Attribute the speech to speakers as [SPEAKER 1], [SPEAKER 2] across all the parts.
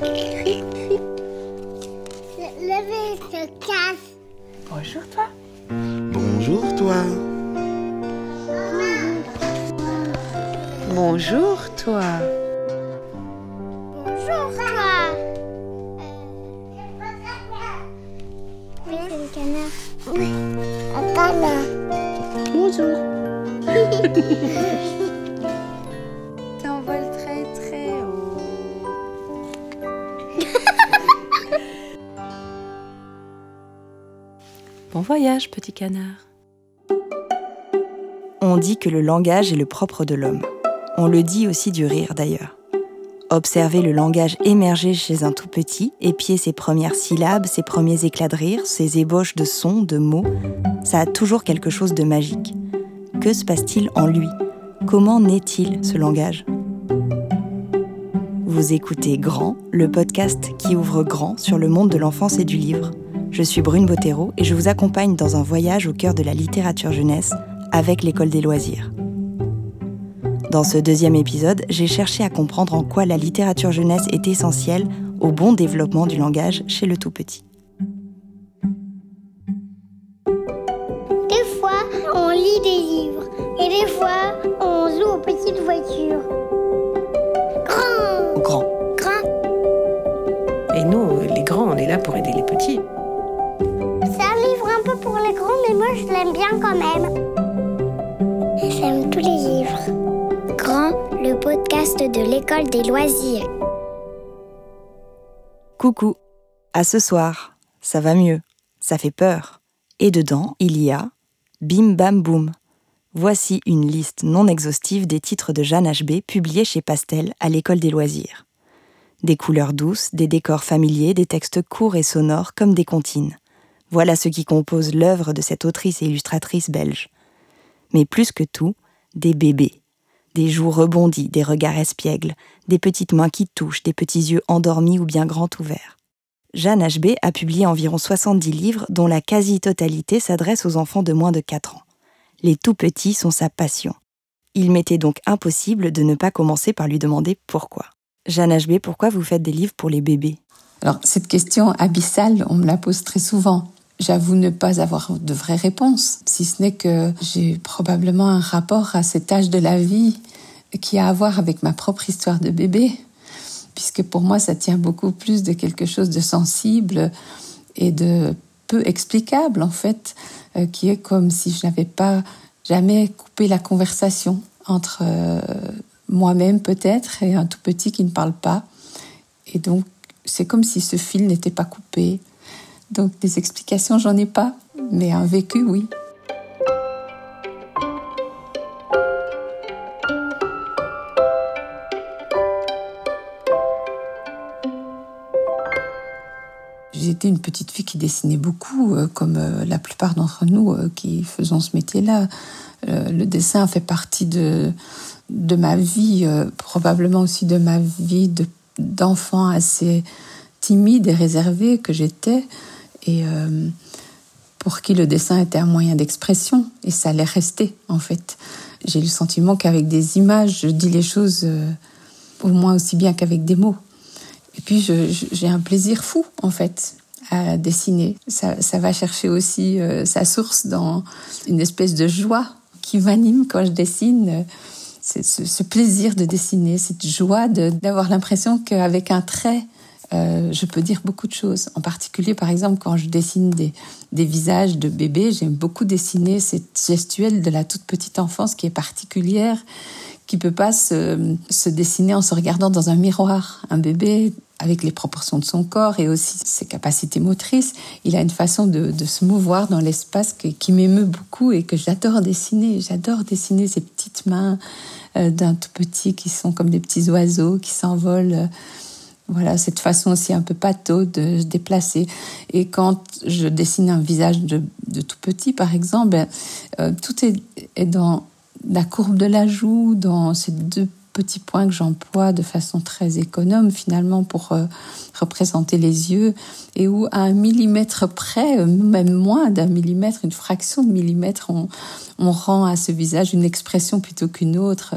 [SPEAKER 1] Mais.
[SPEAKER 2] Mais. Petit canard.
[SPEAKER 3] On dit que le langage est le propre de l'homme. On le dit aussi du rire d'ailleurs. Observer le langage émerger chez un tout petit, épier ses premières syllabes, ses premiers éclats de rire, ses ébauches de sons, de mots, ça a toujours quelque chose de magique. Que se passe-t-il en lui? Comment naît-il ce langage? Vous écoutez Grand, le podcast qui ouvre grand sur le monde de l'enfance et du livre. Je suis Brune Bottero et je vous accompagne dans un voyage au cœur de la littérature jeunesse avec l'école des loisirs. Dans ce deuxième épisode, j'ai cherché à comprendre en quoi la littérature jeunesse est essentielle au bon développement du langage chez le tout petit.
[SPEAKER 4] Des fois, on lit des livres. Et des fois, on joue aux petites voitures. Grand,
[SPEAKER 3] Grand.
[SPEAKER 4] grand.
[SPEAKER 2] Et nous, les grands, on est là pour aider les petits.
[SPEAKER 4] Un peu pour les grands, mais moi je l'aime bien quand même. J'aime tous les livres. Grand, le podcast de l'école des loisirs.
[SPEAKER 3] Coucou. À ce soir. Ça va mieux. Ça fait peur. Et dedans, il y a Bim Bam Boum. Voici une liste non exhaustive des titres de Jeanne HB publiés chez Pastel à l'école des loisirs. Des couleurs douces, des décors familiers, des textes courts et sonores comme des comptines. Voilà ce qui compose l'œuvre de cette autrice et illustratrice belge. Mais plus que tout, des bébés. Des joues rebondies, des regards espiègles, des petites mains qui touchent, des petits yeux endormis ou bien grands ouverts. Jeanne HB a publié environ 70 livres dont la quasi-totalité s'adresse aux enfants de moins de 4 ans. Les tout petits sont sa passion. Il m'était donc impossible de ne pas commencer par lui demander pourquoi. Jeanne HB, pourquoi vous faites des livres pour les bébés?
[SPEAKER 5] Alors, cette question abyssale, on me la pose très souvent. J'avoue ne pas avoir de vraies réponses, si ce n'est que j'ai probablement un rapport à cet âge de la vie qui a à voir avec ma propre histoire de bébé, puisque pour moi, ça tient beaucoup plus de quelque chose de sensible et de peu explicable, en fait, euh, qui est comme si je n'avais pas jamais coupé la conversation entre euh, moi-même peut-être et un tout petit qui ne parle pas. Et donc, c'est comme si ce fil n'était pas coupé. Donc, des explications, j'en ai pas, mais un vécu, oui. J'étais une petite fille qui dessinait beaucoup, euh, comme euh, la plupart d'entre nous euh, qui faisons ce métier-là. Le dessin fait partie de, ma vie, probablement aussi de ma vie de- d'enfant assez timide et réservé que j'étais, et euh, pour qui le dessin était un moyen d'expression, et ça allait rester en fait. J'ai le sentiment qu'avec des images, je dis les choses euh, au moins aussi bien qu'avec des mots. Et puis j'ai un plaisir fou en fait à dessiner. Ça, ça va chercher aussi euh, sa source dans une espèce de joie qui m'anime quand je dessine. ce, ce plaisir de dessiner, cette joie d'avoir l'impression qu'avec un trait, euh, je peux dire beaucoup de choses. En particulier, par exemple, quand je dessine des, visages de bébés, j'aime beaucoup dessiner cette gestuelle de la toute petite enfance qui est particulière, qui peut pas se, dessiner en se regardant dans un miroir. Un bébé, avec les proportions de son corps et aussi ses capacités motrices, il a une façon de, se mouvoir dans l'espace qui m'émeut beaucoup et que j'adore dessiner. J'adore dessiner ces petites mains euh, d'un tout petit qui sont comme des petits oiseaux qui s'envolent. euh, voilà, cette façon aussi un peu pâteau de se déplacer. Et quand je dessine un visage de, tout petit, par exemple, ben, euh, tout est, est dans la courbe de la joue, dans ces deux petits points que j'emploie de façon très économe finalement pour euh, représenter les yeux et où à un millimètre près, euh, même moins d'un millimètre, une fraction de millimètre, on rend à ce visage une expression plutôt qu'une autre.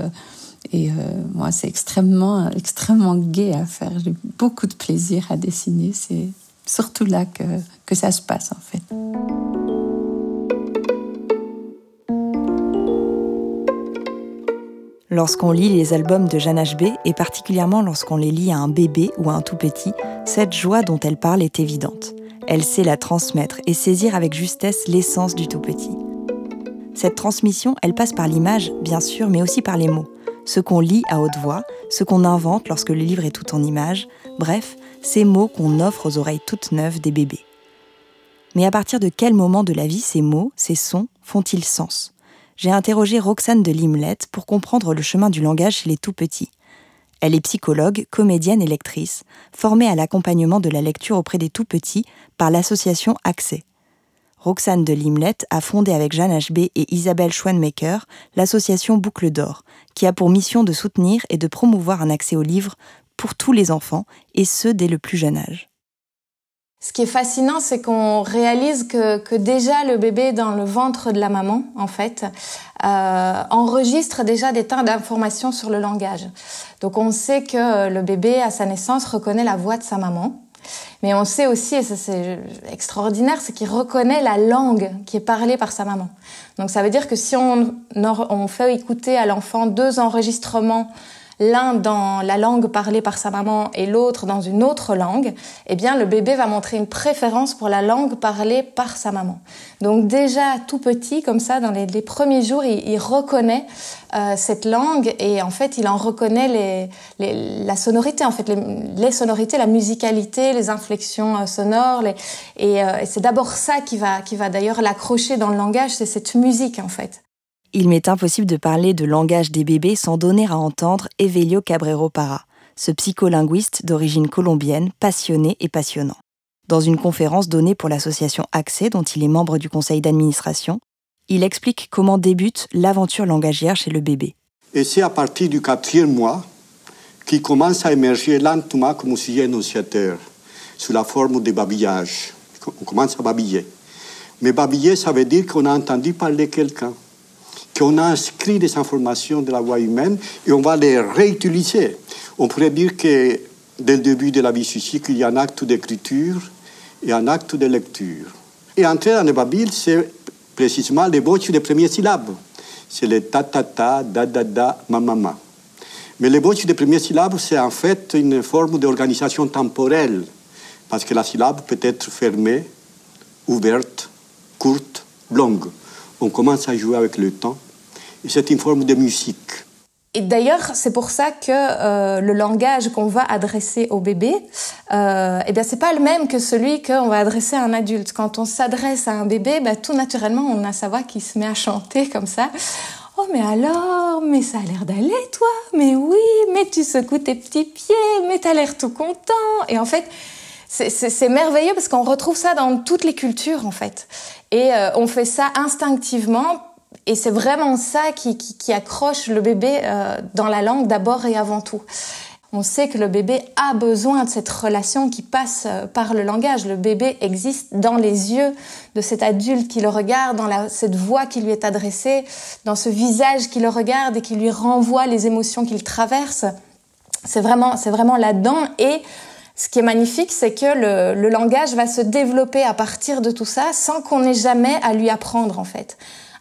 [SPEAKER 5] Euh, Et moi, c'est extrêmement, extrêmement gai à faire. J'ai beaucoup de plaisir à dessiner. C'est surtout là que, que ça se passe, en fait.
[SPEAKER 3] Lorsqu'on lit les albums de Jeanne HB, et particulièrement lorsqu'on les lit à un bébé ou à un tout petit, cette joie dont elle parle est évidente. Elle sait la transmettre et saisir avec justesse l'essence du tout petit. Cette transmission, elle passe par l'image, bien sûr, mais aussi par les mots. Ce qu'on lit à haute voix, ce qu'on invente lorsque le livre est tout en images, bref, ces mots qu'on offre aux oreilles toutes neuves des bébés. Mais à partir de quel moment de la vie ces mots, ces sons, font-ils sens? J'ai interrogé Roxane de Limlette pour comprendre le chemin du langage chez les tout petits. Elle est psychologue, comédienne et lectrice, formée à l'accompagnement de la lecture auprès des tout petits par l'association Accès. Roxane de Limlette a fondé avec Jeanne HB et Isabelle Schwanmaker l'association Boucle d'Or, qui a pour mission de soutenir et de promouvoir un accès aux livres pour tous les enfants, et ce dès le plus jeune âge.
[SPEAKER 6] Ce qui est fascinant, c'est qu'on réalise que, déjà le bébé dans le ventre de la maman, en fait, euh, enregistre déjà des tas d'informations sur le langage. Donc on sait que le bébé, à sa naissance, reconnaît la voix de sa maman. Mais on sait aussi, et ça c'est extraordinaire, c'est qu'il reconnaît la langue qui est parlée par sa maman. Donc ça veut dire que si on, on fait écouter à l'enfant deux enregistrements l'un dans la langue parlée par sa maman et l'autre dans une autre langue, eh bien le bébé va montrer une préférence pour la langue parlée par sa maman. Donc déjà tout petit, comme ça, dans les, premiers jours, il, reconnaît euh, cette langue et en fait il en reconnaît les, la sonorité, en fait les, sonorités, la musicalité, les inflexions euh, sonores. Les, et, euh, et c'est d'abord ça qui va, qui va d'ailleurs l'accrocher dans le langage, c'est cette musique en fait.
[SPEAKER 3] Il m'est impossible de parler de langage des bébés sans donner à entendre Evelio Cabrero Para, ce psycholinguiste d'origine colombienne, passionné et passionnant. Dans une conférence donnée pour l'association Accès, dont il est membre du conseil d'administration, il explique comment débute l'aventure langagière chez le bébé.
[SPEAKER 7] Et c'est à partir du quatrième mois qu'il commence à émerger lentement comme énonciateur, sous la forme de babillage. On commence à babiller. Mais babiller, ça veut dire qu'on a entendu parler quelqu'un qu'on a inscrit des informations de la voix humaine et on va les réutiliser. On pourrait dire que dès le début de la vie il y a un acte d'écriture et un acte de lecture. Et entrer dans le babil, c'est précisément les voix des premières syllabes. C'est les ta-ta-ta, da-da-da, ma-ma-ma. Mais voix des premières syllabes, c'est en fait une forme d'organisation temporelle, parce que la syllabe peut être fermée, ouverte, courte, longue. On commence à jouer avec le temps c'est une forme de musique.
[SPEAKER 6] Et d'ailleurs, c'est pour ça que euh, le langage qu'on va adresser au bébé, euh, eh bien, c'est pas le même que celui qu'on va adresser à un adulte. Quand on s'adresse à un bébé, ben, tout naturellement, on a sa voix qui se met à chanter comme ça. Oh, mais alors, mais ça a l'air d'aller, toi. Mais oui, mais tu secoues tes petits pieds, mais t'as l'air tout content. Et en fait, c'est merveilleux parce qu'on retrouve ça dans toutes les cultures, en fait. Et euh, on fait ça instinctivement et c'est vraiment ça qui, qui, accroche le bébé euh, dans la langue d'abord et avant tout. On sait que le bébé a besoin de cette relation qui passe euh, par le langage. Le bébé existe dans les yeux de cet adulte qui le regarde, dans la, cette voix qui lui est adressée, dans ce visage qui le regarde et qui lui renvoie les émotions qu'il traverse. C'est vraiment, c'est vraiment là-dedans. Et ce qui est magnifique, c'est que le, le langage va se développer à partir de tout ça sans qu'on ait jamais à lui apprendre, en fait.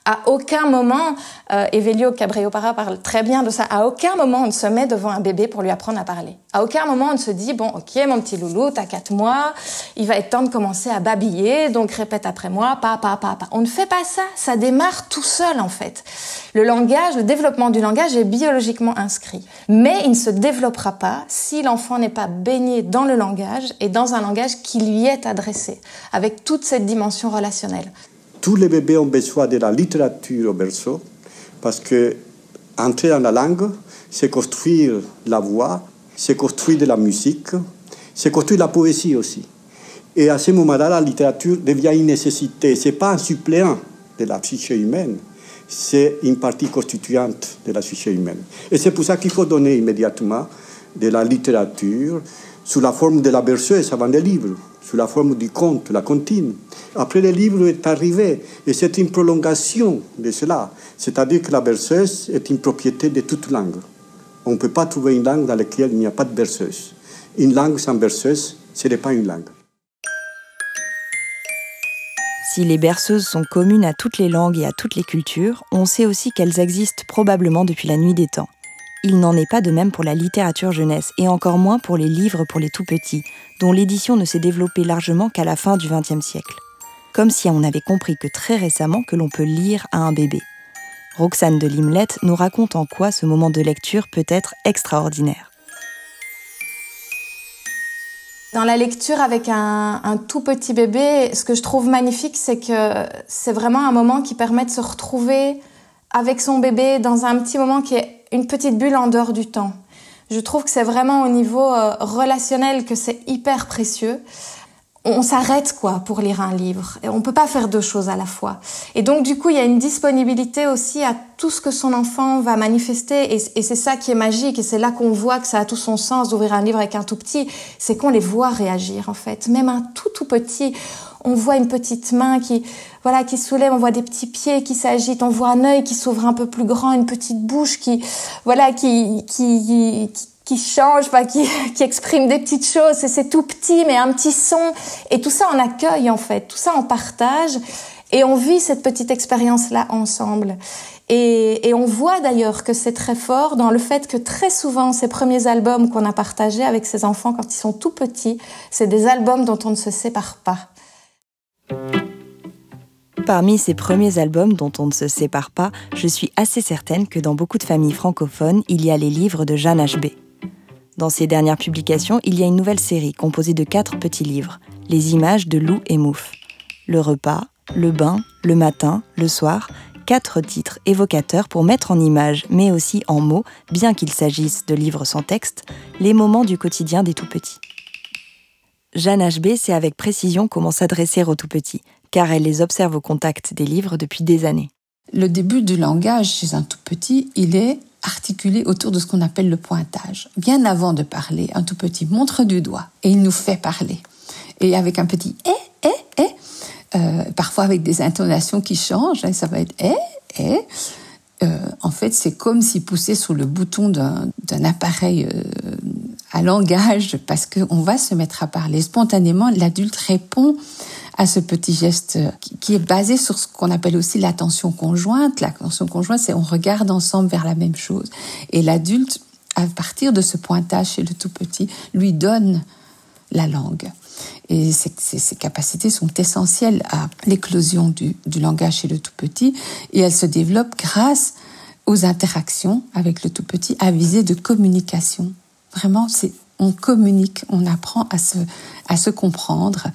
[SPEAKER 6] À aucun moment, euh, Evelio Cabriopara parle très bien de ça, à aucun moment on ne se met devant un bébé pour lui apprendre à parler. À aucun moment on ne se dit, bon, ok, mon petit loulou, t'as quatre mois, il va être temps de commencer à babiller, donc répète après moi, papa, papa. On ne fait pas ça, ça démarre tout seul en fait. Le langage, le développement du langage est biologiquement inscrit. Mais il ne se développera pas si l'enfant n'est pas baigné dans le langage et dans un langage qui lui est adressé, avec toute cette dimension relationnelle
[SPEAKER 7] tous les bébés ont besoin de la littérature au berceau, parce que entrer dans la langue, c'est construire la voix, c'est construire de la musique, c'est construire la poésie aussi. Et à ce moment-là, la littérature devient une nécessité. Ce n'est pas un suppléant de la psyché humaine, c'est une partie constituante de la psyché humaine. Et c'est pour ça qu'il faut donner immédiatement de la littérature sous la forme de la berceuse avant des livres sous la forme du conte, la comptine. Après, le livre est arrivé et c'est une prolongation de cela. C'est-à-dire que la berceuse est une propriété de toute langue. On ne peut pas trouver une langue dans laquelle il n'y a pas de berceuse. Une langue sans berceuse, ce n'est pas une langue.
[SPEAKER 3] Si les berceuses sont communes à toutes les langues et à toutes les cultures, on sait aussi qu'elles existent probablement depuis la nuit des temps. Il n'en est pas de même pour la littérature jeunesse, et encore moins pour les livres pour les tout petits, dont l'édition ne s'est développée largement qu'à la fin du XXe siècle. Comme si on avait compris que très récemment que l'on peut lire à un bébé. Roxane de Limlette nous raconte en quoi ce moment de lecture peut être extraordinaire.
[SPEAKER 6] Dans la lecture avec un, un, tout petit bébé, ce que je trouve magnifique, c'est que c'est vraiment un moment qui permet de se retrouver avec son bébé dans un petit moment qui est une petite bulle en dehors du temps. Je trouve que c'est vraiment au niveau euh, relationnel que c'est hyper précieux on s'arrête quoi pour lire un livre. Et on peut pas faire deux choses à la fois. Et donc du coup, il y a une disponibilité aussi à tout ce que son enfant va manifester. Et, c'est ça qui est magique. Et c'est là qu'on voit que ça a tout son sens d'ouvrir un livre avec un tout petit. C'est qu'on les voit réagir en fait. Même un tout tout petit. On voit une petite main qui, voilà, qui soulève, on voit des petits pieds qui s'agitent, on voit un œil qui s'ouvre un peu plus grand, une petite bouche qui, voilà, qui, qui, qui qui change, pas qui, qui exprime des petites choses. C'est tout petit, mais un petit son. Et tout ça, on accueille en fait. Tout ça, on partage. Et on vit cette petite expérience-là ensemble. Et, et, on voit d'ailleurs que c'est très fort dans le fait que très souvent, ces premiers albums qu'on a partagés avec ces enfants quand ils sont tout petits, c'est des albums dont on ne se sépare pas.
[SPEAKER 3] Parmi ces premiers albums dont on ne se sépare pas, je suis assez certaine que dans beaucoup de familles francophones, il y a les livres de Jeanne H.B. Dans ses dernières publications, il y a une nouvelle série composée de quatre petits livres, Les images de loup et mouffe. Le repas, le bain, le matin, le soir, quatre titres évocateurs pour mettre en image, mais aussi en mots, bien qu'il s'agisse de livres sans texte, les moments du quotidien des tout-petits. Jeanne HB sait avec précision comment s'adresser aux tout-petits, car elle les observe au contact des livres depuis des années.
[SPEAKER 5] Le début du langage chez un tout-petit, il est articulé autour de ce qu'on appelle le pointage. Bien avant de parler, un tout petit montre du doigt et il nous fait parler. Et avec un petit eh, eh, eh, euh, parfois avec des intonations qui changent, hein, ça va être eh, eh. Euh, en fait, c'est comme s'il poussait sur le bouton d'un appareil euh, à langage parce qu'on va se mettre à parler. Spontanément, l'adulte répond à ce petit geste qui est basé sur ce qu'on appelle aussi l'attention conjointe. L'attention conjointe, c'est on regarde ensemble vers la même chose. Et l'adulte, à partir de ce pointage chez le tout petit, lui donne la langue. Et ces, ces, capacités sont essentielles à l'éclosion du, du, langage chez le tout petit et elles se développent grâce aux interactions avec le tout petit à visée de communication. Vraiment, c'est on communique, on apprend à se, à se comprendre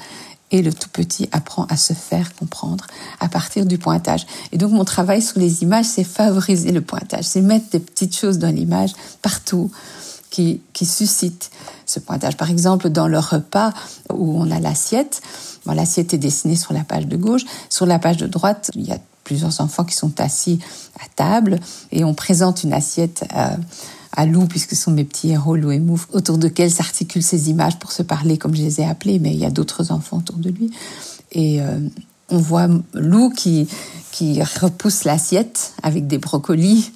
[SPEAKER 5] et le tout petit apprend à se faire comprendre à partir du pointage. Et donc mon travail sur les images, c'est favoriser le pointage, c'est mettre des petites choses dans l'image partout qui, qui suscitent ce pointage. Par exemple, dans le repas où on a l'assiette, l'assiette est dessinée sur la page de gauche, sur la page de droite, il y a plusieurs enfants qui sont assis à table et on présente une assiette. Euh, à Lou, puisque ce sont mes petits héros, Lou et Mouf, autour desquels s'articulent ces images pour se parler, comme je les ai appelés, mais il y a d'autres enfants autour de lui. Et euh, on voit Lou qui, qui repousse l'assiette avec des brocolis,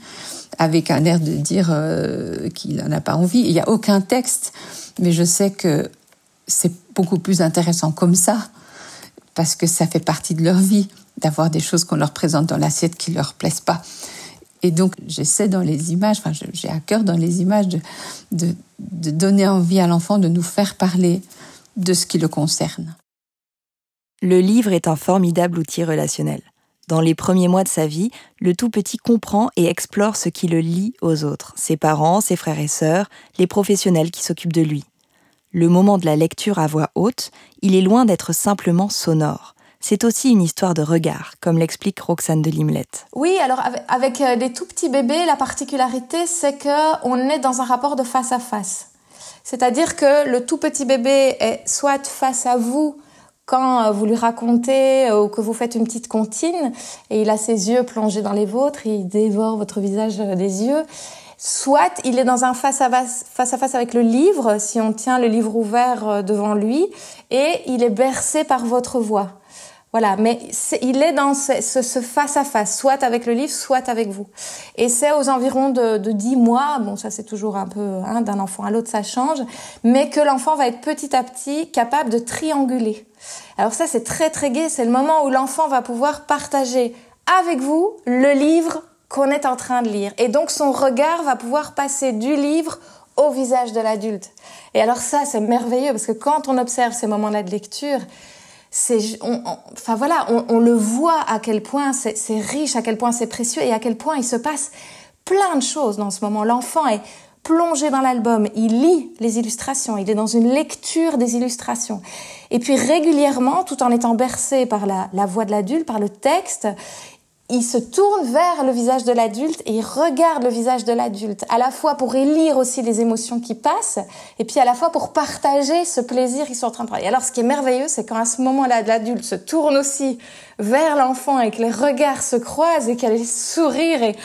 [SPEAKER 5] avec un air de dire euh, qu'il n'en a pas envie. Il n'y a aucun texte, mais je sais que c'est beaucoup plus intéressant comme ça, parce que ça fait partie de leur vie d'avoir des choses qu'on leur présente dans l'assiette qui leur plaisent pas. Et donc, j'essaie dans les images, enfin, j'ai à cœur dans les images de, de, donner envie à l'enfant de nous faire parler de ce qui le concerne.
[SPEAKER 3] Le livre est un formidable outil relationnel. Dans les premiers mois de sa vie, le tout petit comprend et explore ce qui le lie aux autres, ses parents, ses frères et sœurs, les professionnels qui s'occupent de lui. Le moment de la lecture à voix haute, il est loin d'être simplement sonore c'est aussi une histoire de regard, comme l'explique Roxane de Limlette.
[SPEAKER 6] Oui, alors avec euh, des tout petits bébés, la particularité, c'est qu'on est dans un rapport de face à face. C'est-à-dire que le tout petit bébé est soit face à vous quand euh, vous lui racontez euh, ou que vous faites une petite comptine et il a ses yeux plongés dans les vôtres, il dévore votre visage des yeux. Soit il est dans un face à face, face à face avec le livre, si on tient le livre ouvert devant lui, et il est bercé par votre voix. Voilà, mais il est dans ce, ce, face à face, soit avec le livre, soit avec vous. Et c'est aux environs de, de 10 mois, bon ça c'est toujours un peu hein, d'un enfant à l'autre ça change, mais que l'enfant va être petit à petit capable de trianguler. Alors ça c'est très très gai, c'est le moment où l'enfant va pouvoir partager avec vous le livre qu'on est en train de lire. Et donc son regard va pouvoir passer du livre au visage de l'adulte. Et alors ça c'est merveilleux parce que quand on observe ces moments-là de lecture, c'est, enfin voilà, on, le voit à quel point c'est riche, à quel point c'est précieux et à quel point il se passe plein de choses dans ce moment. L'enfant est plongé dans l'album, il lit les illustrations, il est dans une lecture des illustrations. Et puis régulièrement, tout en étant bercé par la voix de l'adulte, par le texte, il se tourne vers le visage de l'adulte et il regarde le visage de l'adulte, à la fois pour élire aussi les émotions qui passent, et puis à la fois pour partager ce plaisir qu'ils sont en train de prendre. Et alors, ce qui est merveilleux, c'est quand à ce moment-là, l'adulte se tourne aussi vers l'enfant et que les regards se croisent et qu'elle sourire et,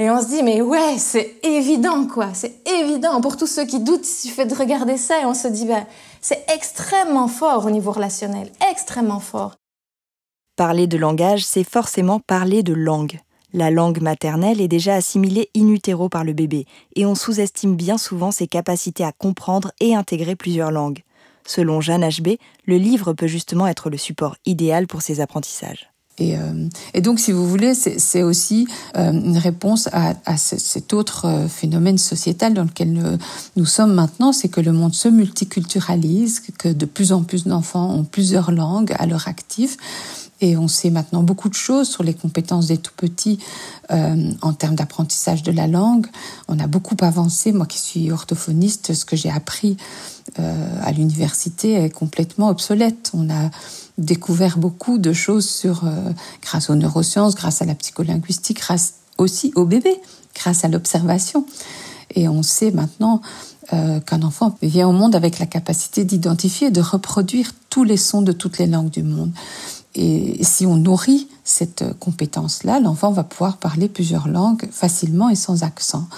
[SPEAKER 6] et on se dit, mais ouais, c'est évident, quoi. C'est évident. Pour tous ceux qui doutent, il suffit de regarder ça et on se dit, ben, c'est extrêmement fort au niveau relationnel. Extrêmement fort.
[SPEAKER 3] Parler de langage, c'est forcément parler de langue. La langue maternelle est déjà assimilée in utero par le bébé, et on sous-estime bien souvent ses capacités à comprendre et intégrer plusieurs langues. Selon Jeanne HB, le livre peut justement être le support idéal pour ces apprentissages.
[SPEAKER 5] Et, euh, donc, si vous voulez, c'est aussi euh, une réponse à, cet autre euh, phénomène sociétal dans lequel nous sommes maintenant, c'est que le monde se multiculturalise, que de plus en plus d'enfants ont plusieurs langues à leur actif, et on sait maintenant beaucoup de choses sur les compétences des tout petits euh, en termes d'apprentissage de la langue. On a beaucoup avancé. Moi qui suis orthophoniste, ce que j'ai appris euh, à l'université est complètement obsolète. On a découvert beaucoup de choses sur, euh, grâce aux neurosciences, grâce à la psycholinguistique, grâce aussi au bébé, grâce à l'observation. Et on sait maintenant euh, qu'un enfant vient au monde avec la capacité d'identifier et de reproduire tous les sons de toutes les langues du monde. Et si on nourrit cette compétence-là, l'enfant va pouvoir parler plusieurs langues facilement et sans accent.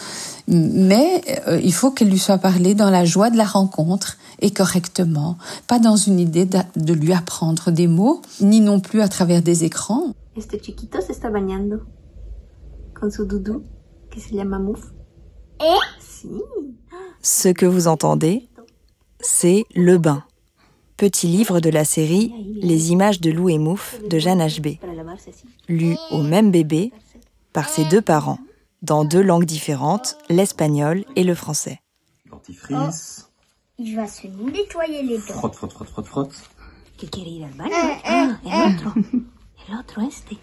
[SPEAKER 5] Mais euh, il faut qu'elle lui soit parlée dans la joie de la rencontre et correctement, pas dans une idée de, lui apprendre des mots, ni non plus à travers des écrans.
[SPEAKER 8] Este chiquito se está bañando con su doudou que se llama Mouf.
[SPEAKER 4] Eh?
[SPEAKER 3] Ce que vous entendez, c'est le bain petit livre de la série Les images de loup et mouffe de Jeanne HB, lu au même bébé par ses deux parents, dans deux langues différentes, l'espagnol et le français.
[SPEAKER 4] Dentifrice. Oh, il va se nettoyer les dents.
[SPEAKER 8] Frotte, frotte, frotte, frotte, frotte. Que quiere ir al baño. Ah, el otro. El otro, este.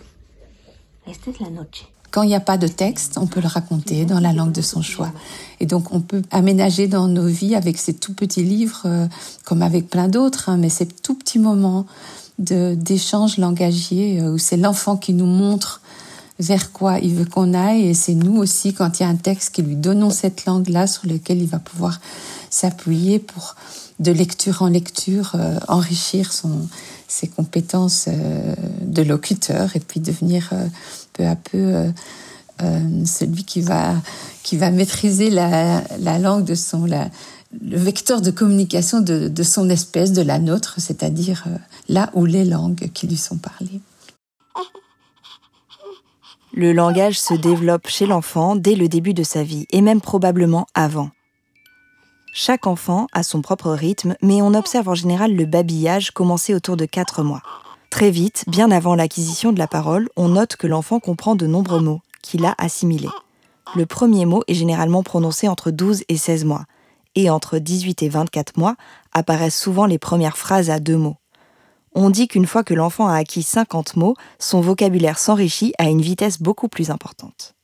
[SPEAKER 8] Esta es la noche.
[SPEAKER 5] Quand il n'y a pas de texte, on peut le raconter dans la langue de son choix. Et donc on peut aménager dans nos vies avec ces tout petits livres, euh, comme avec plein d'autres, hein, mais ces tout petits moments d'échange langagier euh, où c'est l'enfant qui nous montre vers quoi il veut qu'on aille et c'est nous aussi quand il y a un texte qui lui donnons cette langue-là sur lequel il va pouvoir s'appuyer pour de lecture en lecture euh, enrichir son ses compétences de locuteur et puis devenir peu à peu euh, euh, celui qui va, qui va maîtriser la, la langue de son, la, le vecteur de communication de, de, son espèce, de la nôtre, c'est-à-dire euh, là où les langues qui lui sont parlées.
[SPEAKER 3] Le langage se développe chez l'enfant dès le début de sa vie, et même probablement avant. Chaque enfant a son propre rythme, mais on observe en général le babillage commencer autour de 4 mois. Très vite, bien avant l'acquisition de la parole, on note que l'enfant comprend de nombreux mots qu'il a assimilés. Le premier mot est généralement prononcé entre 12 et 16 mois, et entre 18 et 24 mois apparaissent souvent les premières phrases à deux mots. On dit qu'une fois que l'enfant a acquis 50 mots, son vocabulaire s'enrichit à une vitesse beaucoup plus importante.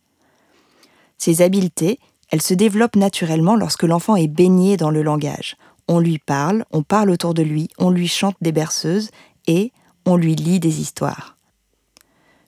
[SPEAKER 3] Ces habiletés, elles se développent naturellement lorsque l'enfant est baigné dans le langage. On lui parle, on parle autour de lui, on lui chante des berceuses et, on lui lit des histoires.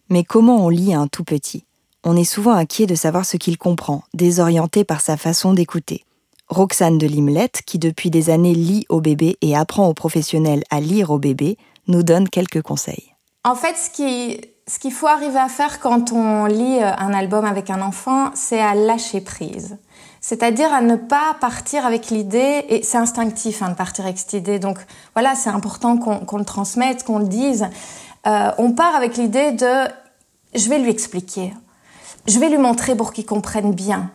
[SPEAKER 3] Mais comment on lit à un tout petit? On est souvent inquiet de savoir ce qu'il comprend, désorienté par sa façon d'écouter. Roxane de Limlette, qui depuis des années lit au bébé et apprend aux professionnels à lire au bébé, nous donne quelques conseils.
[SPEAKER 6] En fait, ce qui, ce qu'il faut arriver à faire quand on lit euh, un album avec un enfant, c'est à lâcher prise. C'est-à-dire à ne pas partir avec l'idée, et c'est instinctif hein, de partir avec cette idée, donc voilà, c'est important qu'on le transmette, qu'on le dise. euh, on part avec l'idée de je vais lui expliquer, je vais lui montrer pour qu'il comprenne bien.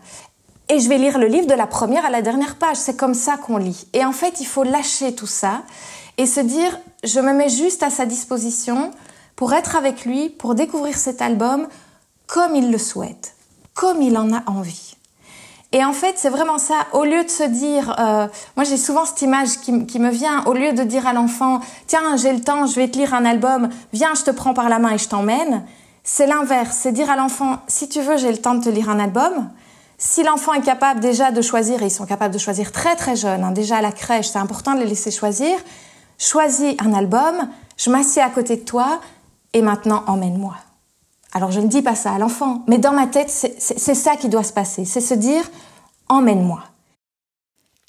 [SPEAKER 6] Et je vais lire le livre de la première à la dernière page. C'est comme ça qu'on lit. Et en fait, il faut lâcher tout ça et se dire, je me mets juste à sa disposition pour être avec lui, pour découvrir cet album comme il le souhaite, comme il en a envie. Et en fait, c'est vraiment ça. Au lieu de se dire, euh, moi j'ai souvent cette image qui, me vient, au lieu de dire à l'enfant, tiens, j'ai le temps, je vais te lire un album, viens, je te prends par la main et je t'emmène, c'est l'inverse. C'est dire à l'enfant, si tu veux, j'ai le temps de te lire un album. Si l'enfant est capable déjà de choisir, et ils sont capables de choisir très très jeunes, hein, déjà à la crèche, c'est important de les laisser choisir, choisis un album, je m'assieds à côté de toi et maintenant emmène-moi. Alors je ne dis pas ça à l'enfant, mais dans ma tête, c'est ça qui doit se passer, c'est se dire emmène-moi.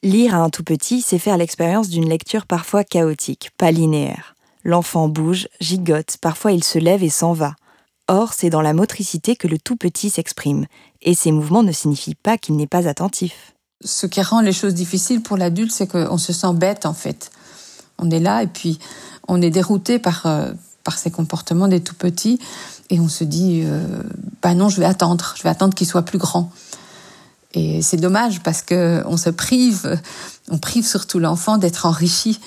[SPEAKER 3] Lire à un tout petit, c'est faire l'expérience d'une lecture parfois chaotique, pas linéaire. L'enfant bouge, gigote, parfois il se lève et s'en va. Or, c'est dans la motricité que le tout petit s'exprime, et ces mouvements ne signifient pas qu'il n'est pas attentif.
[SPEAKER 5] Ce qui rend les choses difficiles pour l'adulte, c'est qu'on se sent bête en fait. On est là et puis on est dérouté par, euh, par ces comportements des tout petits. Et on se dit euh, bah non je vais attendre. Je vais attendre qu'il soit plus grand. Et c'est dommage parce que on se prive on prive surtout l'enfant d'être enrichi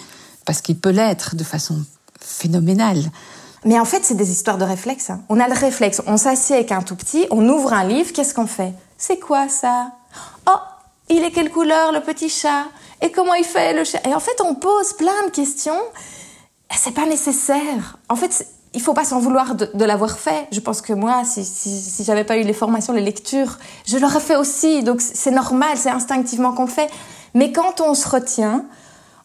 [SPEAKER 5] parce qu'il peut l'être de façon phénoménale.
[SPEAKER 6] Mais en fait c'est des histoires de réflexe hein. on a le réflexe on s'assied avec un tout petit on ouvre un livre qu'est-ce qu'on fait? C'est quoi ça? Oh il est quelle couleur le petit chat? Et comment il fait le chat? Et en fait on pose plein de questions c'est pas nécessaire en fait il faut pas s'en vouloir de, l'avoir fait. Je pense que moi, si, si, si j'avais pas eu les formations, les lectures, je l'aurais fait aussi. Donc c'est normal, c'est instinctivement qu'on fait. Mais quand on se retient,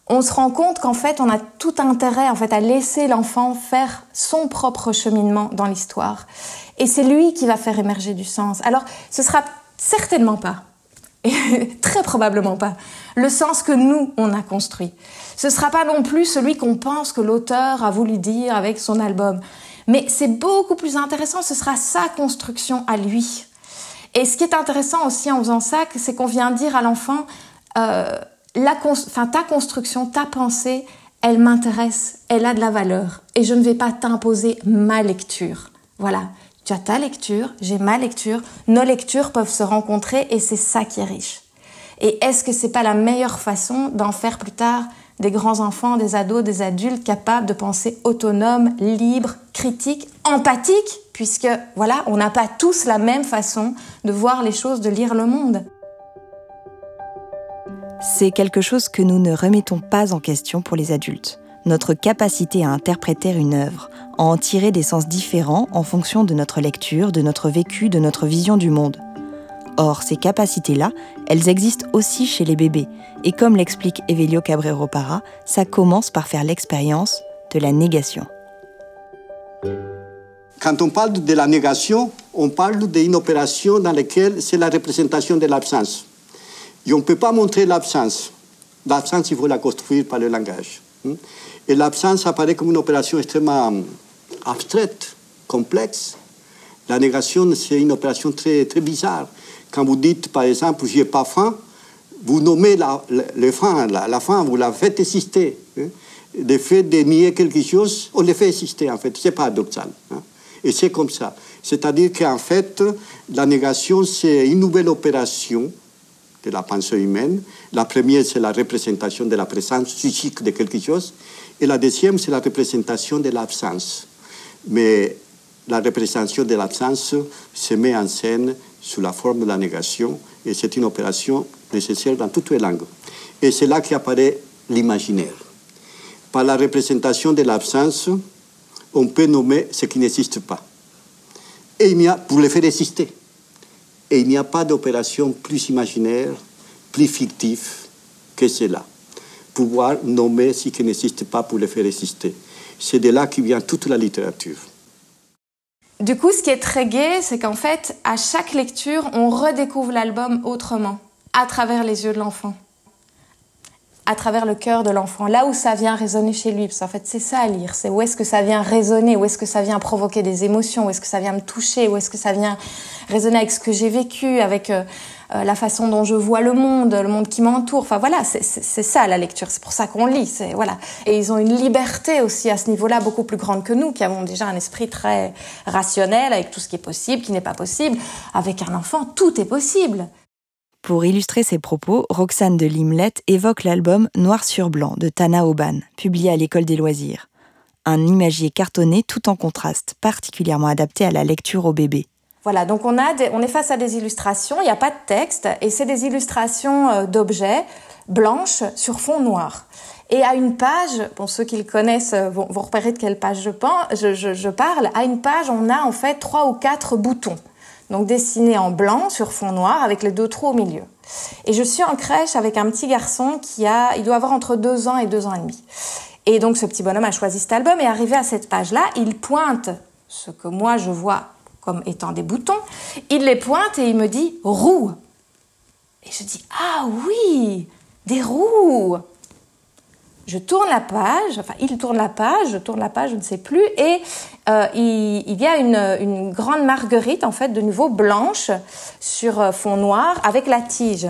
[SPEAKER 6] on se rend compte qu'en fait, on a tout intérêt en fait à laisser l'enfant faire son propre cheminement dans l'histoire. Et c'est lui qui va faire émerger du sens. Alors, ce sera certainement pas, et très probablement pas, le sens que nous, on a construit. Ce ne sera pas non plus celui qu'on pense que l'auteur a voulu dire avec son album. Mais c'est beaucoup plus intéressant, ce sera sa construction à lui. Et ce qui est intéressant aussi en faisant ça, c'est qu'on vient dire à l'enfant, euh, ta construction, ta pensée, elle m'intéresse, elle a de la valeur. Et je ne vais pas t'imposer ma lecture. Voilà, tu ta lecture, j'ai ma lecture, nos lectures peuvent se rencontrer et c'est ça qui est riche. Et est-ce que c'est pas la meilleure façon d'en faire plus tard des grands enfants, des ados, des adultes capables de penser autonome, libre, critique, empathique, puisque voilà, on n'a pas tous la même façon de voir les choses, de lire le monde.
[SPEAKER 3] C'est quelque chose que nous ne remettons pas en question pour les adultes. Notre capacité à interpréter une œuvre, à en tirer des sens différents en fonction de notre lecture, de notre vécu, de notre vision du monde. Or, ces capacités-là, elles existent aussi chez les bébés. Et comme l'explique Evelio Cabrero Para, ça commence par faire l'expérience de la négation.
[SPEAKER 7] Quand on parle de la négation, on parle d'une opération dans laquelle c'est la représentation de l'absence. Et on ne peut pas montrer l'absence. L'absence, il faut la construire par le langage. Et l'absence apparaît comme une opération extrêmement abstraite, complexe. La négation, c'est une opération très, très bizarre. Quand vous dites, par exemple, j'ai pas faim, vous nommez la, le faim, la, faim, vous la faites exister. Hein. Le fait de nier quelque chose, on le fait exister, en fait. C'est paradoxal. Hein. Et c'est comme ça. C'est-à-dire qu'en fait, la négation, c'est une nouvelle opération de la pensée humaine. La première, c'est la représentation de la présence psychique de quelque chose. Et la deuxième, c'est la représentation de l'absence. Mais la représentation de l'absence se met en scène sous la forme de la négation, et c'est une opération nécessaire dans toutes les langues. Et c'est là qu'apparaît l'imaginaire. Par la représentation de l'absence, on peut nommer ce qui n'existe pas. Et il n'y a, pour le faire exister. Et il n'y a pas d'opération plus imaginaire, plus fictive que cela. Pouvoir nommer ce qui n'existe pas pour le faire exister. C'est de là que vient toute la littérature.
[SPEAKER 6] Du coup, ce qui est très gai, c'est qu'en fait, à chaque lecture, on redécouvre l'album autrement, à travers les yeux de l'enfant. à travers le cœur de l'enfant, là où ça vient résonner chez lui. Parce qu'en fait, c'est ça à lire. C'est où est-ce que ça vient résonner, où est-ce que ça vient provoquer des émotions, où est-ce que ça vient me toucher, où est-ce que ça vient résonner avec ce que j'ai vécu, avec euh, euh, la façon dont je vois le monde, le monde qui m'entoure. Enfin voilà, c'est ça la lecture. C'est pour ça qu'on lit. C'est voilà. Et ils ont une liberté aussi à ce niveau-là beaucoup plus grande que nous, qui avons déjà un esprit très rationnel avec tout ce qui est possible, qui n'est pas possible. Avec un enfant, tout est possible.
[SPEAKER 3] Pour illustrer ses propos, Roxane de Limlette évoque l'album Noir sur blanc de Tana Oban, publié à l'école des loisirs. Un imagier cartonné tout en contraste, particulièrement adapté à la lecture au bébé.
[SPEAKER 6] Voilà, donc on, a on est face à des illustrations, il n'y a pas de texte, et c'est des illustrations euh, d'objets blanches sur fond noir. Et à une page, pour ceux qui le connaissent euh, vont, repérer de quelle page je, je, parle, à une page on a en fait trois ou quatre boutons donc dessiné en blanc sur fond noir avec les deux trous au milieu. Et je suis en crèche avec un petit garçon qui a, il doit avoir entre deux ans et deux ans et demi. Et donc ce petit bonhomme a choisi cet album et arrivé à cette page-là, il pointe ce que moi je vois comme étant des boutons, il les pointe et il me dit roue. Et je dis ah oui, des roues je tourne la page, enfin il tourne la page, je tourne la page, je ne sais plus, et euh, il, y a une, grande marguerite, en fait, de nouveau blanche, sur euh, fond noir, avec la tige.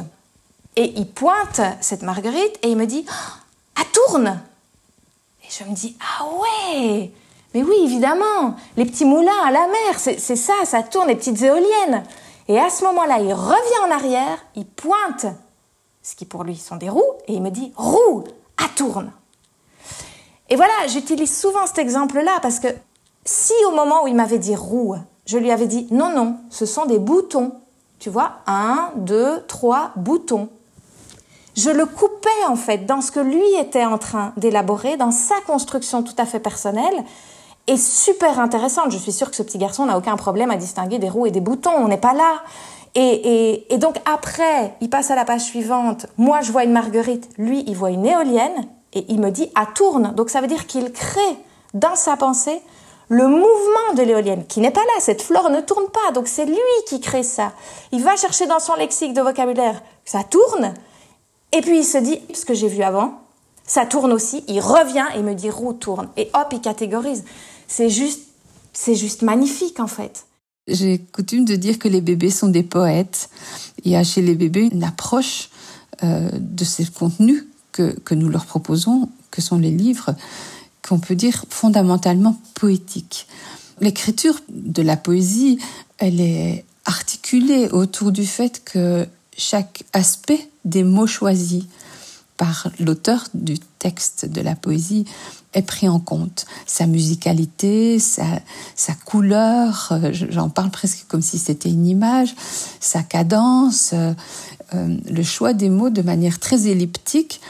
[SPEAKER 6] Et il pointe cette marguerite et il me dit Ah, tourne Et je me dis Ah ouais Mais oui, évidemment, les petits moulins à la mer, c'est ça, ça tourne, les petites éoliennes. Et à ce moment-là, il revient en arrière, il pointe ce qui pour lui sont des roues, et il me dit Roue à tourne. Et voilà, j'utilise souvent cet exemple-là parce que si au moment où il m'avait dit roue, je lui avais dit non, non, ce sont des boutons. Tu vois, un, deux, trois boutons. Je le coupais en fait dans ce que lui était en train d'élaborer, dans sa construction tout à fait personnelle et super intéressante. Je suis sûre que ce petit garçon n'a aucun problème à distinguer des roues et des boutons. On n'est pas là. Et, et, donc après, il passe à la page suivante. Moi, je vois une marguerite. Lui, il voit une éolienne. Et il me dit à tourne. Donc ça veut dire qu'il crée dans sa pensée le mouvement de l'éolienne, qui n'est pas là. Cette flore ne tourne pas. Donc c'est lui qui crée ça. Il va chercher dans son lexique de vocabulaire ça tourne. Et puis il se dit, ce que j'ai vu avant, ça tourne aussi. Il revient et me dit roue tourne. Et hop, il catégorise. C'est juste, c'est juste magnifique en fait.
[SPEAKER 5] J'ai coutume de dire que les bébés sont des poètes. Il y a chez les bébés une approche euh, de ces contenus que, que, nous leur proposons, que sont les livres, qu'on peut dire fondamentalement poétiques. L'écriture de la poésie, elle est articulée autour du fait que chaque aspect des mots choisis par l'auteur du texte de la poésie est pris en compte. Sa musicalité, sa, couleur, euh, j'en parle presque comme si c'était une image, sa cadence, euh, euh, le choix des mots de manière très elliptique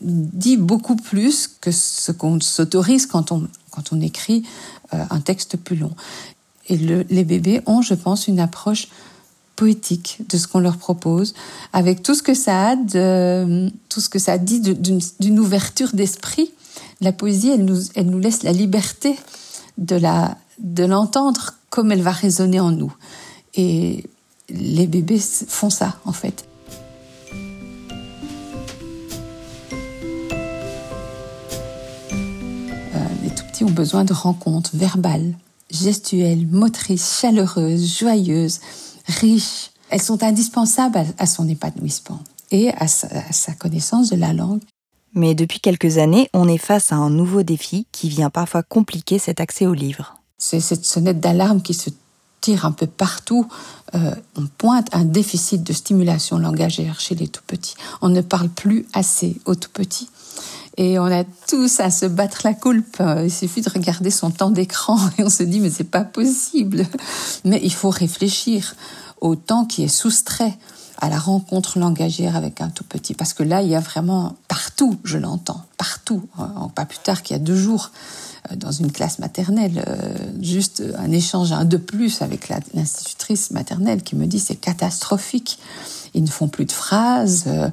[SPEAKER 5] dit beaucoup plus que ce qu'on s'autorise quand on, quand on écrit un texte plus long. Et les bébés ont, je pense, une approche poétique de ce qu'on leur propose, avec tout ce que ça a, de, tout ce que ça dit d'une ouverture d'esprit la poésie, elle nous, elle nous laisse la liberté de de l'entendre comme elle va résonner en nous. Et les bébés font ça, en fait. Euh, les tout petits ont besoin de rencontres verbales, gestuelles, motrices, chaleureuses, joyeuses, riches. Elles sont indispensables à, son épanouissement et à sa connaissance de la langue
[SPEAKER 3] mais depuis quelques années, on est face à un nouveau défi qui vient parfois compliquer cet accès aux livres.
[SPEAKER 5] C'est cette sonnette d'alarme qui se tire un peu partout. Euh, on pointe un déficit de stimulation langagère chez les tout petits. On ne parle plus assez aux tout petits. Et on a tous à se battre la coulpe. Il suffit de regarder son temps d'écran et on se dit mais c'est pas possible. Mais il faut réfléchir au temps qui est soustrait à la rencontre langagière avec un tout petit. Parce que là, il y a vraiment partout, je l'entends, partout. Pas plus tard qu'il y a deux jours, euh, dans une classe maternelle, euh, juste un échange un de plus avec l'institutrice maternelle qui me dit c'est catastrophique. Ils ne font plus de phrases. Euh,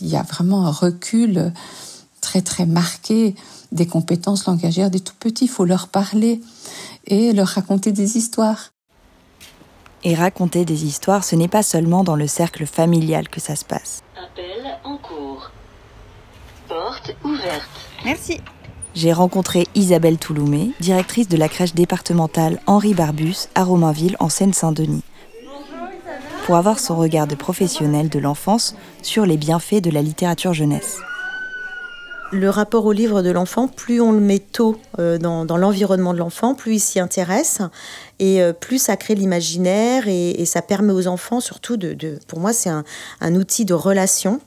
[SPEAKER 5] il y a vraiment un recul très très marqué des compétences langagières des tout petits. Il faut leur parler et leur raconter des histoires.
[SPEAKER 3] Et raconter des histoires, ce n'est pas seulement dans le cercle familial que ça se passe.
[SPEAKER 8] Appel en cours. Porte ouverte.
[SPEAKER 2] Merci.
[SPEAKER 3] J'ai rencontré Isabelle Touloumé, directrice de la crèche départementale Henri Barbus à Romainville en Seine-Saint-Denis, pour avoir son regard de professionnel de l'enfance sur les bienfaits de la littérature jeunesse.
[SPEAKER 9] Le rapport au livre de l'enfant, plus on le met tôt euh, dans, l'environnement de l'enfant, plus il s'y intéresse et euh, plus ça crée l'imaginaire et, ça permet aux enfants surtout de, pour moi c'est un, outil de relation,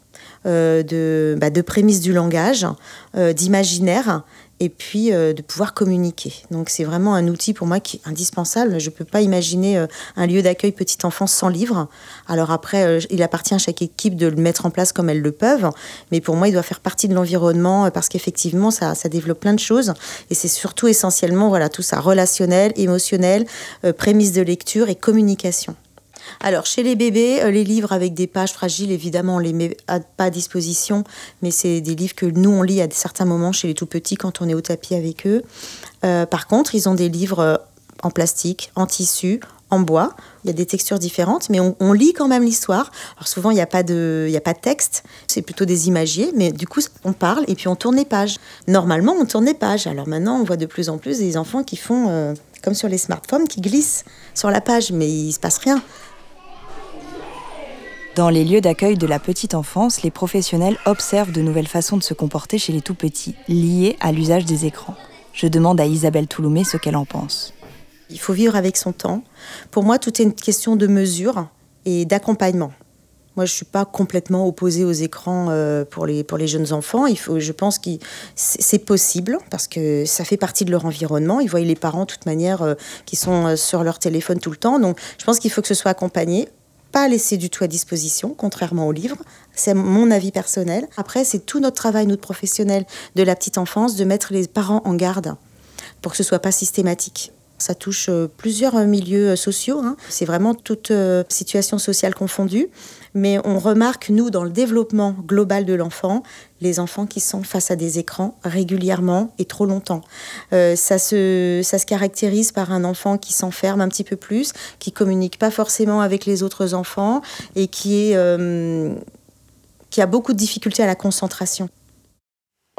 [SPEAKER 9] euh, de, bah, de prémisse du langage, d'imaginaire et puis euh, de pouvoir communiquer. Donc c'est vraiment un outil pour moi qui est indispensable. Je ne peux pas imaginer euh, un lieu d'accueil petite enfance sans livre. Alors après, euh, il appartient à chaque équipe de le mettre en place comme elles le peuvent, mais pour moi, il doit faire partie de l'environnement euh, parce qu'effectivement, ça, ça développe plein de choses et c'est surtout essentiellement voilà tout ça relationnel, émotionnel, euh, prémisse de lecture et communication. Alors, chez les bébés, euh, les livres avec des pages fragiles, évidemment, on les met à- pas à disposition, mais c'est des livres que nous, on lit à certains moments chez les tout petits quand on est au tapis avec eux. Euh, par contre, ils ont des livres euh, en plastique, en tissu, en bois. Il y a des textures différentes, mais on, lit quand même l'histoire. Alors souvent, il n'y a, pas de- y a pas de texte, c'est plutôt des imagiers, mais du coup, on parle et puis on tourne les pages. Normalement, on tourne les pages. Alors maintenant, on voit de plus en plus des enfants qui font, comme sur les smartphones, qui glissent sur la page, mais il se passe rien.
[SPEAKER 3] Dans les lieux d'accueil de la petite enfance, les professionnels observent de nouvelles façons de se comporter chez les tout-petits, liées à l'usage des écrans. Je demande à Isabelle Touloumé ce qu'elle en pense.
[SPEAKER 9] Il faut vivre avec son temps. Pour moi, tout est une question de mesure et d'accompagnement. Moi, je ne suis pas complètement opposée aux écrans euh, pour, les, pour les jeunes enfants. Il faut, je pense que c'est possible parce que ça fait partie de leur environnement. Ils voient les parents, de toute manière, euh, qui sont euh, sur leur téléphone tout le temps. Donc, je pense qu'il faut que ce soit accompagné, pas laissé du tout à disposition, contrairement au livre. C'est mon avis personnel. Après, c'est tout notre travail, notre professionnel de la petite enfance, de mettre les parents en garde pour que ce soit pas systématique. Ça touche euh, plusieurs euh, milieux euh, sociaux. hein. C'est vraiment toute situation sociale confondue. Mais on remarque, nous, dans le développement global de l'enfant, les enfants qui sont face à des écrans régulièrement et trop longtemps. Ça, se, ça se caractérise par un enfant qui s'enferme un petit peu plus, qui communique pas forcément avec les autres enfants et qui, est, qui a beaucoup de difficultés à la concentration.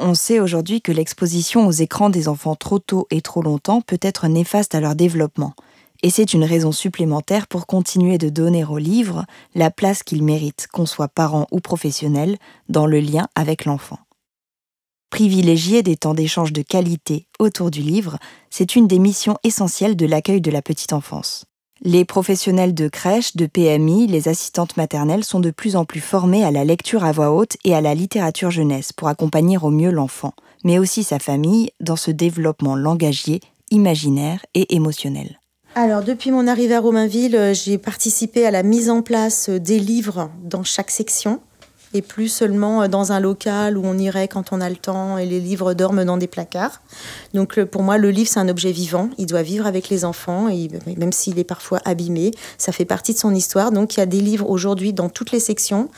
[SPEAKER 3] On sait aujourd'hui que l'exposition aux écrans des enfants trop tôt et trop longtemps peut être néfaste à leur développement. Et c'est une raison supplémentaire pour continuer de donner aux livres la place qu'ils méritent, qu'on soit parents ou professionnels, dans le lien avec l'enfant. Privilégier des temps d'échange de qualité autour du livre, c'est une des missions essentielles de l'accueil de la petite enfance. Les professionnels de crèche, de PMI, les assistantes maternelles sont de plus en plus formés à la lecture à voix haute et à la littérature jeunesse pour accompagner au mieux l'enfant, mais aussi sa famille dans ce développement langagier, imaginaire et émotionnel.
[SPEAKER 9] Alors, depuis mon arrivée à Romainville, euh, j'ai participé à la mise en place euh, des livres dans chaque section et plus seulement euh, dans un local où on irait quand on a le temps et les livres dorment dans des placards. Donc pour moi, le livre, c'est un objet vivant. Il doit vivre avec les enfants, et même s'il est parfois abîmé, ça fait partie de son histoire. Donc il y a des livres aujourd'hui dans toutes les sections,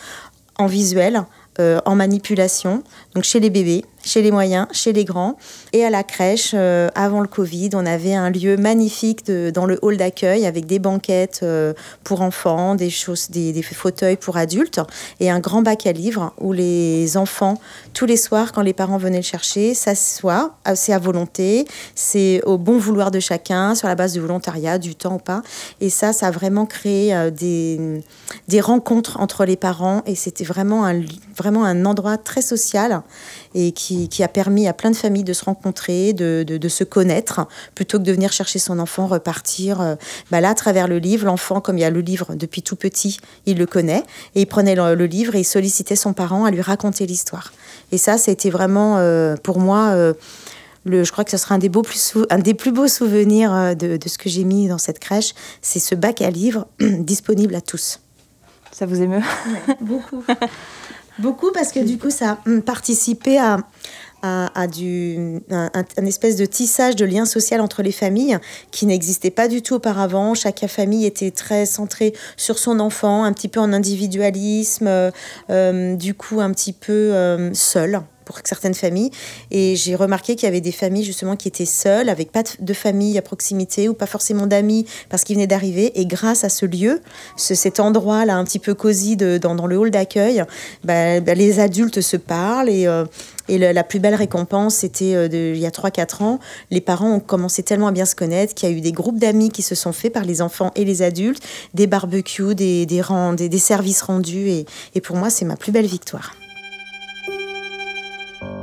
[SPEAKER 9] en visuel, euh, en manipulation, donc chez les bébés, chez les moyens, chez les grands. Et à la crèche, euh, avant le Covid, on avait un lieu magnifique dans le hall d'accueil avec des banquettes euh, pour enfants, des, choses, des, fauteuils pour adultes et un grand bac à livres où les enfants, tous les soirs, quand les parents venaient le chercher, s'assoient. Euh, C'est à volonté, c'est au bon vouloir de chacun, sur la base du volontariat, du temps ou pas. Et ça, ça a vraiment créé des, des rencontres entre les parents et c'était vraiment un, vraiment un endroit très social et qui, qui a permis à plein de familles de se rencontrer, de, de, de se connaître, plutôt que de venir chercher son enfant, repartir. euh, bah là, à travers le livre, l'enfant, comme il y a le livre depuis tout petit, il le connaît, et il prenait le, le livre et il sollicitait son parent à lui raconter l'histoire. Et ça, c'était vraiment, euh, pour moi, euh, le, je crois que ce sera un des, beaux plus sou- un des plus beaux souvenirs de, de ce que j'ai mis dans cette crèche, c'est ce bac à livres disponible à tous.
[SPEAKER 3] Ça vous émeut?
[SPEAKER 9] Beaucoup. Beaucoup parce que du coup, ça a hum, participé à, un espèce de tissage de lien social entre les familles qui n'existait pas du tout auparavant. Chaque famille était très centrée sur son enfant, un petit peu en individualisme, euh, euh, du coup un petit peu euh, seul. Pour certaines familles. Et j'ai remarqué qu'il y avait des familles justement qui étaient seules, avec pas de famille à proximité ou pas forcément d'amis parce qu'ils venaient d'arriver. Et grâce à ce lieu, ce, cet endroit-là un petit peu cosy dans, le hall d'accueil, bah, bah, les adultes se parlent et, euh, la plus belle récompense, c'était euh, il y a 3-4 ans. Les parents ont commencé tellement à bien se connaître qu'il y a eu des groupes d'amis qui se sont faits par les enfants et les adultes, des barbecues, des, services rendus. Et pour moi, c'est ma plus belle victoire.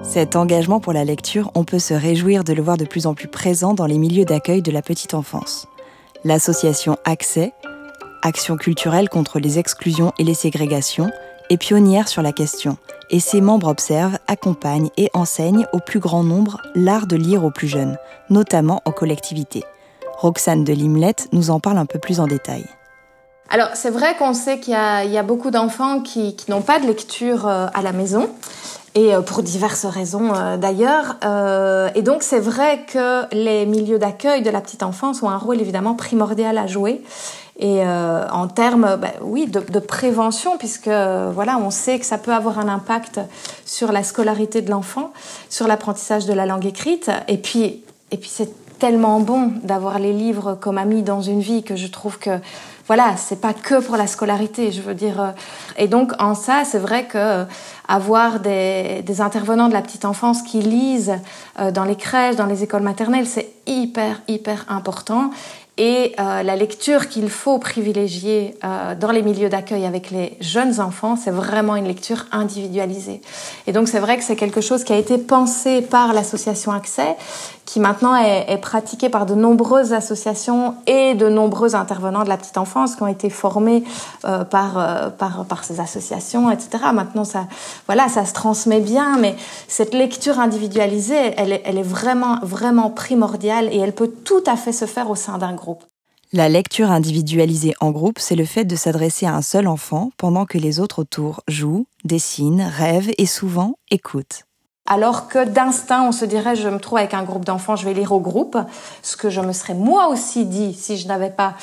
[SPEAKER 3] Cet engagement pour la lecture, on peut se réjouir de le voir de plus en plus présent dans les milieux d'accueil de la petite enfance. L'association Accès, Action culturelle contre les exclusions et les ségrégations, est pionnière sur la question et ses membres observent, accompagnent et enseignent au plus grand nombre l'art de lire aux plus jeunes, notamment en collectivité. Roxane de Limlette nous en parle un peu plus en détail.
[SPEAKER 6] Alors c'est vrai qu'on sait qu'il y, a beaucoup d'enfants qui, qui n'ont pas de lecture euh, à la maison et euh, pour diverses raisons euh, d'ailleurs. Euh, et donc c'est vrai que les milieux d'accueil de la petite enfance ont un rôle évidemment primordial à jouer. Et en termes, bah, oui, de, de, prévention, puisque voilà, on sait que ça peut avoir un impact sur la scolarité de l'enfant, sur l'apprentissage de la langue écrite. Et puis, et puis c'est tellement bon d'avoir les livres comme amis dans une vie que je trouve que voilà, c'est pas que pour la scolarité, je veux dire. Et donc en ça, c'est vrai que avoir des, intervenants de la petite enfance qui lisent euh, dans les crèches, dans les écoles maternelles, c'est hyper hyper important et euh, la lecture qu'il faut privilégier euh, dans les milieux d'accueil avec les jeunes enfants, c'est vraiment une lecture individualisée. Et donc c'est vrai que c'est quelque chose qui a été pensé par l'association Accès, qui maintenant est, est, pratiqué par de nombreuses associations et de nombreux intervenants de la petite enfance qui ont été formés euh, par, euh, par, par ces associations, etc. Maintenant, ça, voilà, ça se transmet bien, mais cette lecture individualisée, elle est, elle est vraiment, vraiment primordiale et elle peut tout à fait se faire au sein d'un groupe.
[SPEAKER 3] La lecture individualisée en groupe, c'est le fait de s'adresser à un seul enfant pendant que les autres autour jouent, dessinent, rêvent et souvent écoutent.
[SPEAKER 6] Alors que d'instinct, on se dirait, je me trouve avec un groupe d'enfants, je vais lire au groupe, ce que je me serais moi aussi dit si je n'avais pas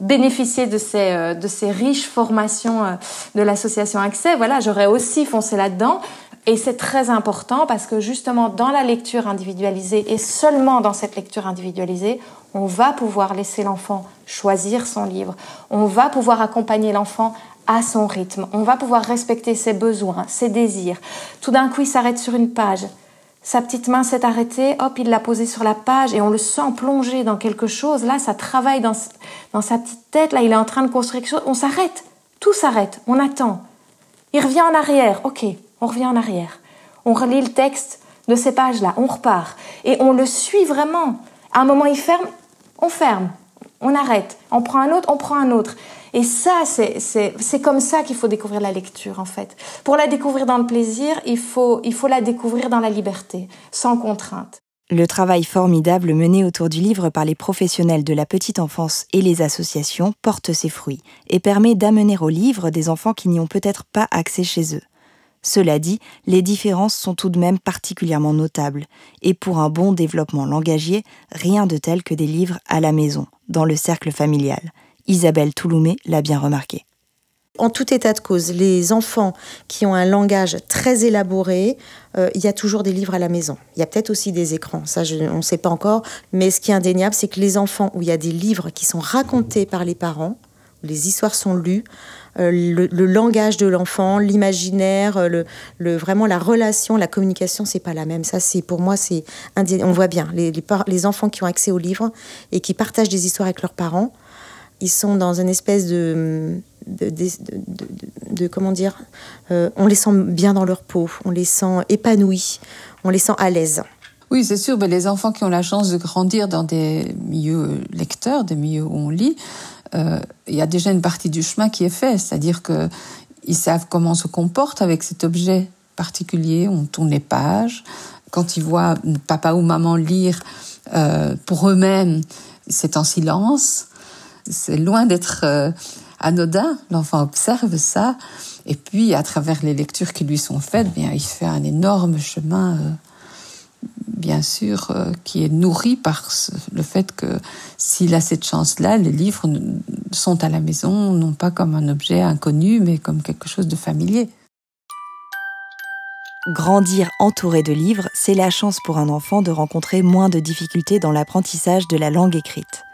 [SPEAKER 6] bénéficié de ces, euh, de ces riches formations euh, de l'association Accès. Voilà, j'aurais aussi foncé là-dedans. Et c'est très important parce que justement dans la lecture individualisée et seulement dans cette lecture individualisée, on va pouvoir laisser l'enfant choisir son livre. On va pouvoir accompagner l'enfant à son rythme. On va pouvoir respecter ses besoins, ses désirs. Tout d'un coup, il s'arrête sur une page. Sa petite main s'est arrêtée, hop, il l'a posée sur la page et on le sent plonger dans quelque chose. Là, ça travaille dans, dans sa petite tête. Là, il est en train de construire quelque chose. On s'arrête. Tout s'arrête. On attend. Il revient en arrière. Ok, on revient en arrière. On relit le texte de ces pages-là. On repart. Et on le suit vraiment. À un moment, il ferme. On ferme. On arrête. On prend un autre. On prend un autre. Et ça, c'est comme ça qu'il faut découvrir la lecture, en fait. Pour la découvrir dans le plaisir, il faut, il faut la découvrir dans la liberté, sans contrainte.
[SPEAKER 3] Le travail formidable mené autour du livre par les professionnels de la petite enfance et les associations porte ses fruits et permet d'amener au livre des enfants qui n'y ont peut-être pas accès chez eux. Cela dit, les différences sont tout de même particulièrement notables, et pour un bon développement langagier, rien de tel que des livres à la maison, dans le cercle familial. Isabelle Touloumé l'a bien remarqué.
[SPEAKER 9] En tout état de cause, les enfants qui ont un langage très élaboré, euh, il y a toujours des livres à la maison. Il y a peut-être aussi des écrans, ça je, on ne sait pas encore. Mais ce qui est indéniable, c'est que les enfants où il y a des livres qui sont racontés par les parents, où les histoires sont lues, euh, le, langage de l'enfant, l'imaginaire, le, vraiment la relation, la communication, c'est pas la même. Ça, c'est pour moi, c'est on voit bien les enfants qui ont accès aux livres et qui partagent des histoires avec leurs parents ils sont dans une espèce de, comment dire, euh, on les sent bien dans leur peau, on les sent épanouis, on les sent à l'aise.
[SPEAKER 5] Oui, c'est sûr, les enfants qui ont la chance de grandir dans des milieux lecteurs, des milieux où on lit, euh, il y a déjà une partie du chemin qui est fait, c'est-à-dire que ils savent comment on se comporte avec cet objet particulier, on tourne les pages, quand ils voient papa ou maman lire euh, pour eux-mêmes, c'est en silence c'est loin d'être euh, anodin. L'enfant observe ça, et puis à travers les lectures qui lui sont faites, bien, il fait un énorme chemin, euh, bien sûr, euh, qui est nourri par le fait que s'il a cette chance-là, les livres sont à la maison, non pas comme un objet inconnu, mais comme quelque chose de familier.
[SPEAKER 3] Grandir entouré de livres, c'est la chance pour un enfant de rencontrer moins de difficultés dans l'apprentissage de la langue écrite.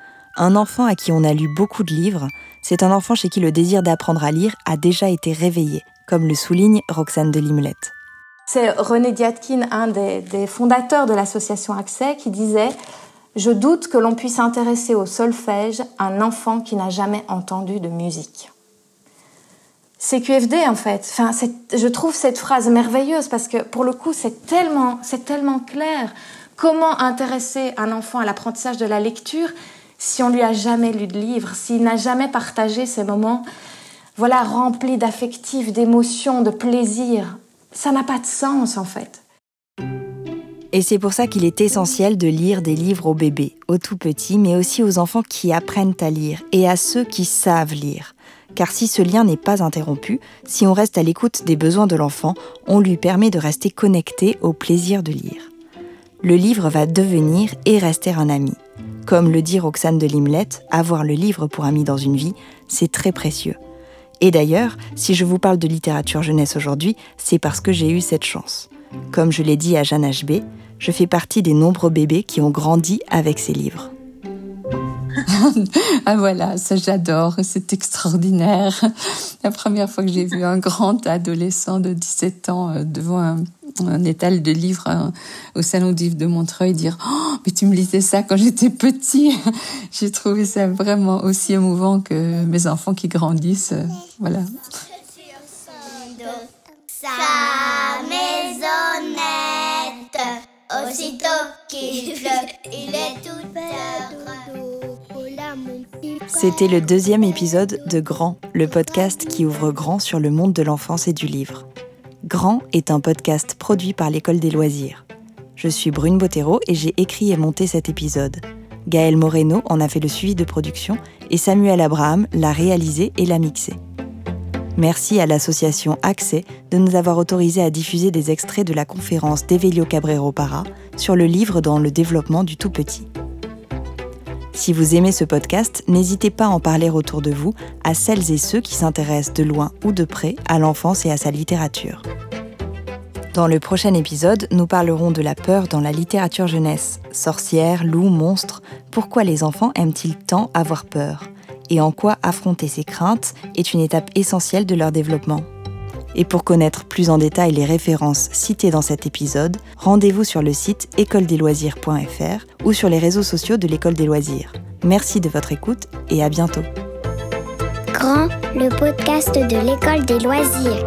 [SPEAKER 3] Un enfant à qui on a lu beaucoup de livres, c'est un enfant chez qui le désir d'apprendre à lire a déjà été réveillé, comme le souligne Roxane de Limlette.
[SPEAKER 6] C'est René Diatkin, un des, fondateurs de l'association Accès, qui disait Je doute que l'on puisse intéresser au solfège un enfant qui n'a jamais entendu de musique. C'est QFD en fait. Enfin, je trouve cette phrase merveilleuse parce que pour le coup, c'est tellement, c'est tellement clair. Comment intéresser un enfant à l'apprentissage de la lecture si on lui a jamais lu de livre, s'il n'a jamais partagé ces moments, voilà, remplis d'affectifs, d'émotions, de plaisir, ça n'a pas de sens en fait.
[SPEAKER 3] Et c'est pour ça qu'il est essentiel de lire des livres aux bébés, aux tout petits, mais aussi aux enfants qui apprennent à lire et à ceux qui savent lire. Car si ce lien n'est pas interrompu, si on reste à l'écoute des besoins de l'enfant, on lui permet de rester connecté au plaisir de lire. Le livre va devenir et rester un ami. Comme le dit Roxane de Limlette, avoir le livre pour ami dans une vie, c'est très précieux. Et d'ailleurs, si je vous parle de littérature jeunesse aujourd'hui, c'est parce que j'ai eu cette chance. Comme je l'ai dit à Jeanne HB, je fais partie des nombreux bébés qui ont grandi avec ces livres.
[SPEAKER 5] Ah voilà, ça j'adore, c'est extraordinaire. La première fois que j'ai vu un grand adolescent de 17 ans euh, devant un, étal de livres hein, au salon d'Yves de Montreuil dire oh mais tu me lisais ça quand j'étais petit j'ai trouvé ça vraiment aussi émouvant que mes enfants qui grandissent voilà sa maisonnette
[SPEAKER 3] aussitôt qu'il il est tout c'était le deuxième épisode de Grand, le podcast qui ouvre grand sur le monde de l'enfance et du livre. Grand est un podcast produit par l'École des loisirs. Je suis Brune Bottero et j'ai écrit et monté cet épisode. Gaël Moreno en a fait le suivi de production et Samuel Abraham l'a réalisé et l'a mixé. Merci à l'association Accès de nous avoir autorisé à diffuser des extraits de la conférence d'Evelio Cabrero Para sur le livre dans le développement du tout petit. Si vous aimez ce podcast, n'hésitez pas à en parler autour de vous à celles et ceux qui s'intéressent de loin ou de près à l'enfance et à sa littérature. Dans le prochain épisode, nous parlerons de la peur dans la littérature jeunesse. Sorcières, loups, monstres, pourquoi les enfants aiment-ils tant avoir peur? Et en quoi affronter ces craintes est une étape essentielle de leur développement? Et pour connaître plus en détail les références citées dans cet épisode, rendez-vous sur le site écoledesloisirs.fr ou sur les réseaux sociaux de l'école des loisirs. Merci de votre écoute et à bientôt.
[SPEAKER 4] Grand, le podcast de l'école des loisirs.